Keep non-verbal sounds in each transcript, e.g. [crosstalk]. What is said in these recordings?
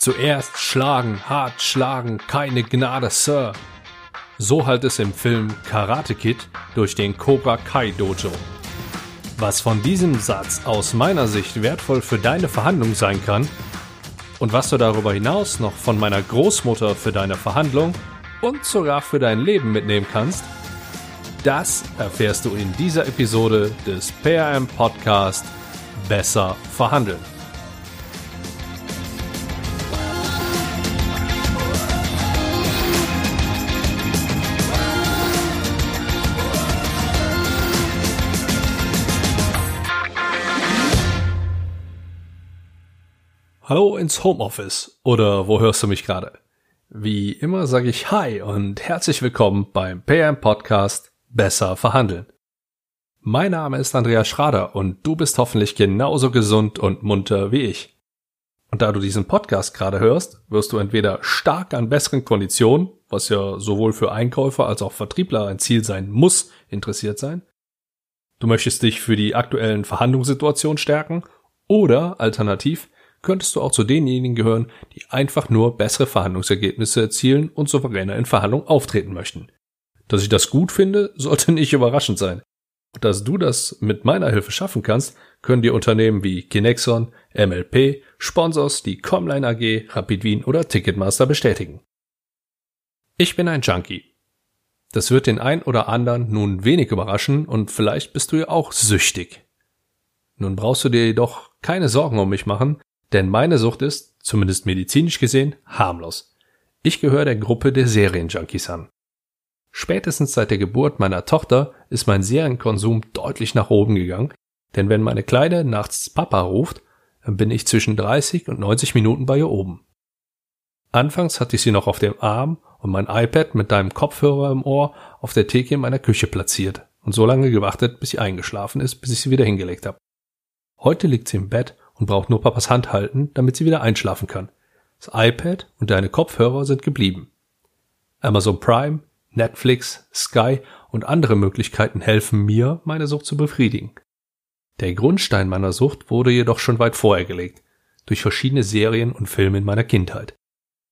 Zuerst schlagen, hart schlagen, keine Gnade, Sir. So halt es im Film Karate Kid durch den Cobra Kai Dojo. Was von diesem Satz aus meiner Sicht wertvoll für deine Verhandlung sein kann und was du darüber hinaus noch von meiner Großmutter für deine Verhandlung und sogar für dein Leben mitnehmen kannst, das erfährst du in dieser Episode des PRM Podcast Besser verhandeln. Hallo ins Homeoffice oder wo hörst du mich gerade? Wie immer sage ich Hi und herzlich willkommen beim PM Podcast Besser verhandeln. Mein Name ist Andreas Schrader und du bist hoffentlich genauso gesund und munter wie ich. Und da du diesen Podcast gerade hörst, wirst du entweder stark an besseren Konditionen, was ja sowohl für Einkäufer als auch Vertriebler ein Ziel sein muss, interessiert sein. Du möchtest dich für die aktuellen Verhandlungssituationen stärken oder alternativ könntest du auch zu denjenigen gehören, die einfach nur bessere Verhandlungsergebnisse erzielen und souveräner in Verhandlungen auftreten möchten. Dass ich das gut finde, [laughs] sollte nicht überraschend sein. Dass du das mit meiner Hilfe schaffen kannst, können dir Unternehmen wie Kinexon, MLP, Sponsors, die Comline AG, Rapid Wien oder Ticketmaster bestätigen. Ich bin ein Junkie. Das wird den ein oder anderen nun wenig überraschen und vielleicht bist du ja auch süchtig. Nun brauchst du dir jedoch keine Sorgen um mich machen, denn meine Sucht ist, zumindest medizinisch gesehen, harmlos. Ich gehöre der Gruppe der Serienjunkies an. Spätestens seit der Geburt meiner Tochter ist mein Serienkonsum deutlich nach oben gegangen, denn wenn meine Kleine nachts Papa ruft, bin ich zwischen 30 und 90 Minuten bei ihr oben. Anfangs hatte ich sie noch auf dem Arm und mein iPad mit deinem Kopfhörer im Ohr auf der Theke in meiner Küche platziert und so lange gewartet, bis sie eingeschlafen ist, bis ich sie wieder hingelegt habe. Heute liegt sie im Bett und braucht nur Papas Hand halten, damit sie wieder einschlafen kann. Das iPad und deine Kopfhörer sind geblieben. Amazon Prime, Netflix, Sky und andere Möglichkeiten helfen mir, meine Sucht zu befriedigen. Der Grundstein meiner Sucht wurde jedoch schon weit vorher gelegt, durch verschiedene Serien und Filme in meiner Kindheit.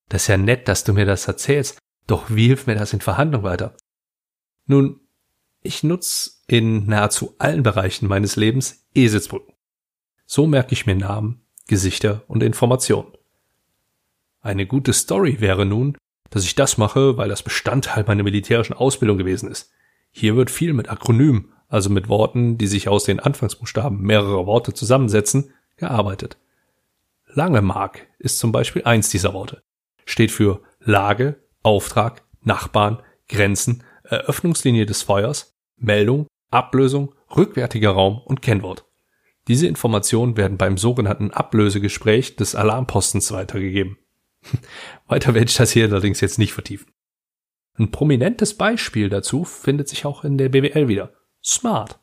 Das ist ja nett, dass du mir das erzählst, doch wie hilft mir das in Verhandlung weiter? Nun, ich nutze in nahezu allen Bereichen meines Lebens Eselsbrücken. So merke ich mir Namen, Gesichter und Informationen. Eine gute Story wäre nun, dass ich das mache, weil das Bestandteil meiner militärischen Ausbildung gewesen ist. Hier wird viel mit Akronymen, also mit Worten, die sich aus den Anfangsbuchstaben mehrerer Worte zusammensetzen, gearbeitet. Lange Mark ist zum Beispiel eins dieser Worte. Steht für Lage, Auftrag, Nachbarn, Grenzen, Eröffnungslinie des Feuers, Meldung, Ablösung, rückwärtiger Raum und Kennwort. Diese Informationen werden beim sogenannten Ablösegespräch des Alarmpostens weitergegeben. [laughs] Weiter werde ich das hier allerdings jetzt nicht vertiefen. Ein prominentes Beispiel dazu findet sich auch in der BWL wieder. Smart.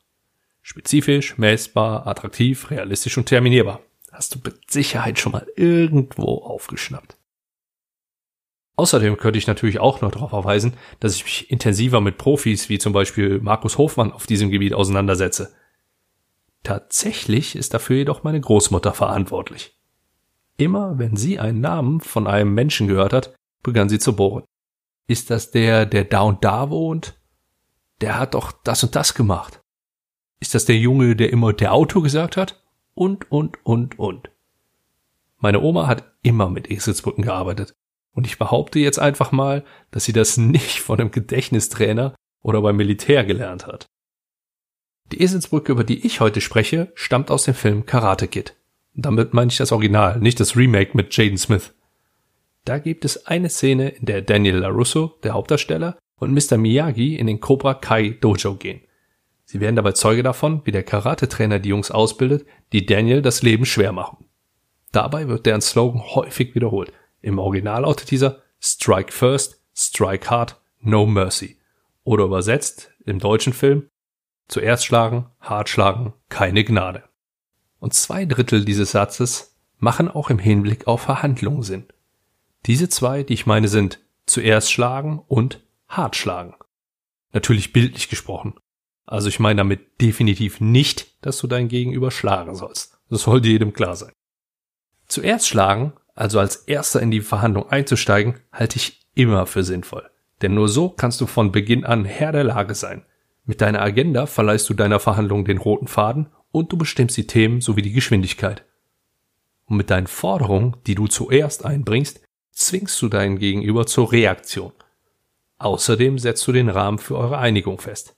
Spezifisch, messbar, attraktiv, realistisch und terminierbar. Hast du mit Sicherheit schon mal irgendwo aufgeschnappt. Außerdem könnte ich natürlich auch noch darauf verweisen, dass ich mich intensiver mit Profis wie zum Beispiel Markus Hofmann auf diesem Gebiet auseinandersetze. Tatsächlich ist dafür jedoch meine Großmutter verantwortlich. Immer wenn sie einen Namen von einem Menschen gehört hat, begann sie zu bohren. Ist das der, der da und da wohnt? Der hat doch das und das gemacht. Ist das der Junge, der immer der Auto gesagt hat? Und, und, und, und. Meine Oma hat immer mit Eselsbrücken gearbeitet. Und ich behaupte jetzt einfach mal, dass sie das nicht von einem Gedächtnistrainer oder beim Militär gelernt hat. Die Eselsbrücke, über die ich heute spreche, stammt aus dem Film Karate Kid. damit meine ich das Original, nicht das Remake mit Jaden Smith. Da gibt es eine Szene, in der Daniel LaRusso, der Hauptdarsteller, und Mr. Miyagi in den Cobra Kai Dojo gehen. Sie werden dabei Zeuge davon, wie der Karate-Trainer die Jungs ausbildet, die Daniel das Leben schwer machen. Dabei wird deren Slogan häufig wiederholt. Im Original lautet dieser Strike first, strike hard, no mercy. Oder übersetzt im deutschen Film Zuerst schlagen, hart schlagen, keine Gnade. Und zwei Drittel dieses Satzes machen auch im Hinblick auf Verhandlungen Sinn. Diese zwei, die ich meine, sind zuerst schlagen und hart schlagen. Natürlich bildlich gesprochen. Also ich meine damit definitiv nicht, dass du dein Gegenüber schlagen sollst. Das sollte jedem klar sein. Zuerst schlagen Also als erster in die Verhandlung einzusteigen, halte ich immer für sinnvoll. Denn nur so kannst du von Beginn an Herr der Lage sein. Mit deiner Agenda verleihst du deiner Verhandlung den roten Faden und du bestimmst die Themen sowie die Geschwindigkeit. Und mit deinen Forderungen, die du zuerst einbringst, zwingst du deinen Gegenüber zur Reaktion. Außerdem setzt du den Rahmen für eure Einigung fest.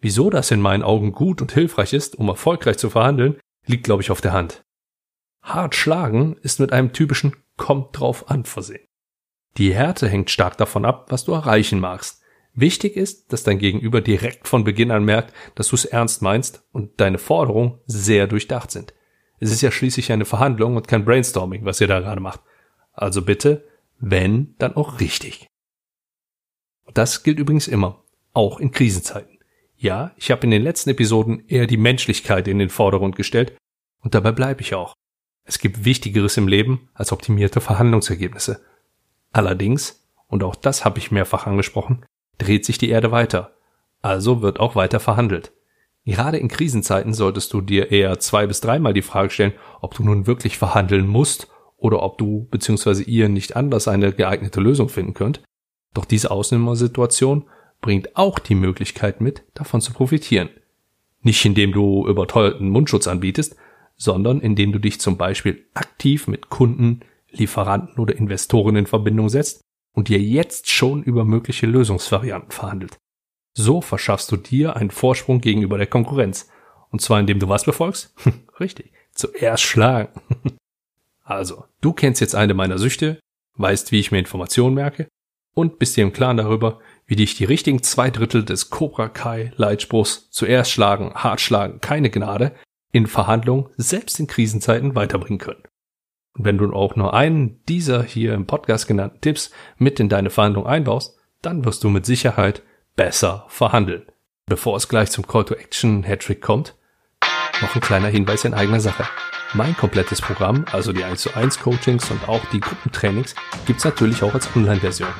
Wieso das in meinen Augen gut und hilfreich ist, um erfolgreich zu verhandeln, liegt, glaube ich, auf der Hand. Hart schlagen ist mit einem typischen kommt drauf an versehen. Die Härte hängt stark davon ab, was du erreichen magst. Wichtig ist, dass dein Gegenüber direkt von Beginn an merkt, dass du es ernst meinst und deine Forderungen sehr durchdacht sind. Es ist ja schließlich eine Verhandlung und kein Brainstorming, was ihr da gerade macht. Also bitte, wenn, dann auch richtig. Das gilt übrigens immer, auch in Krisenzeiten. Ja, ich habe in den letzten Episoden eher die Menschlichkeit in den Vordergrund gestellt und dabei bleibe ich auch. Es gibt Wichtigeres im Leben als optimierte Verhandlungsergebnisse. Allerdings, und auch das habe ich mehrfach angesprochen, dreht sich die Erde weiter. Also wird auch weiter verhandelt. Gerade in Krisenzeiten solltest du dir eher zwei bis dreimal die Frage stellen, ob du nun wirklich verhandeln musst oder ob du bzw. ihr nicht anders eine geeignete Lösung finden könnt. Doch diese Ausnehmersituation bringt auch die Möglichkeit mit, davon zu profitieren. Nicht indem du überteuerten Mundschutz anbietest, sondern indem du dich zum Beispiel aktiv mit Kunden, Lieferanten oder Investoren in Verbindung setzt und dir jetzt schon über mögliche Lösungsvarianten verhandelt. So verschaffst du dir einen Vorsprung gegenüber der Konkurrenz. Und zwar indem du was befolgst? [laughs] Richtig, zuerst schlagen. [laughs] also, du kennst jetzt eine meiner Süchte, weißt, wie ich mir Informationen merke und bist dir im Klaren darüber, wie dich die richtigen zwei Drittel des Cobra Kai Leitspruchs zuerst schlagen, hart schlagen, keine Gnade in Verhandlungen, selbst in Krisenzeiten weiterbringen können. Und wenn du auch nur einen dieser hier im Podcast genannten Tipps mit in deine Verhandlung einbaust, dann wirst du mit Sicherheit besser verhandeln. Bevor es gleich zum Call to Action Hattrick kommt, noch ein kleiner Hinweis in eigener Sache. Mein komplettes Programm, also die 1 zu 1 Coachings und auch die Gruppentrainings, gibt's natürlich auch als Online-Version.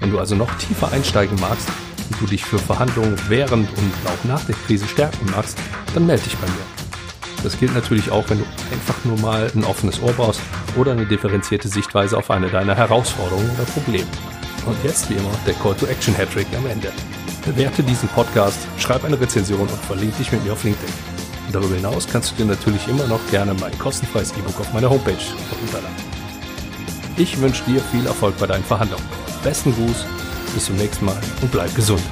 Wenn du also noch tiefer einsteigen magst und du dich für Verhandlungen während und auch nach der Krise stärken magst, dann melde dich bei mir. Das gilt natürlich auch, wenn du einfach nur mal ein offenes Ohr brauchst oder eine differenzierte Sichtweise auf eine deiner Herausforderungen oder Probleme. Und jetzt wie immer der Call to Action Hattrick am Ende. Bewerte diesen Podcast, schreib eine Rezension und verlinke dich mit mir auf LinkedIn. Und darüber hinaus kannst du dir natürlich immer noch gerne mein kostenfreies E-Book auf meiner Homepage herunterladen. Ich wünsche dir viel Erfolg bei deinen Verhandlungen. Besten Gruß, bis zum nächsten Mal und bleib gesund.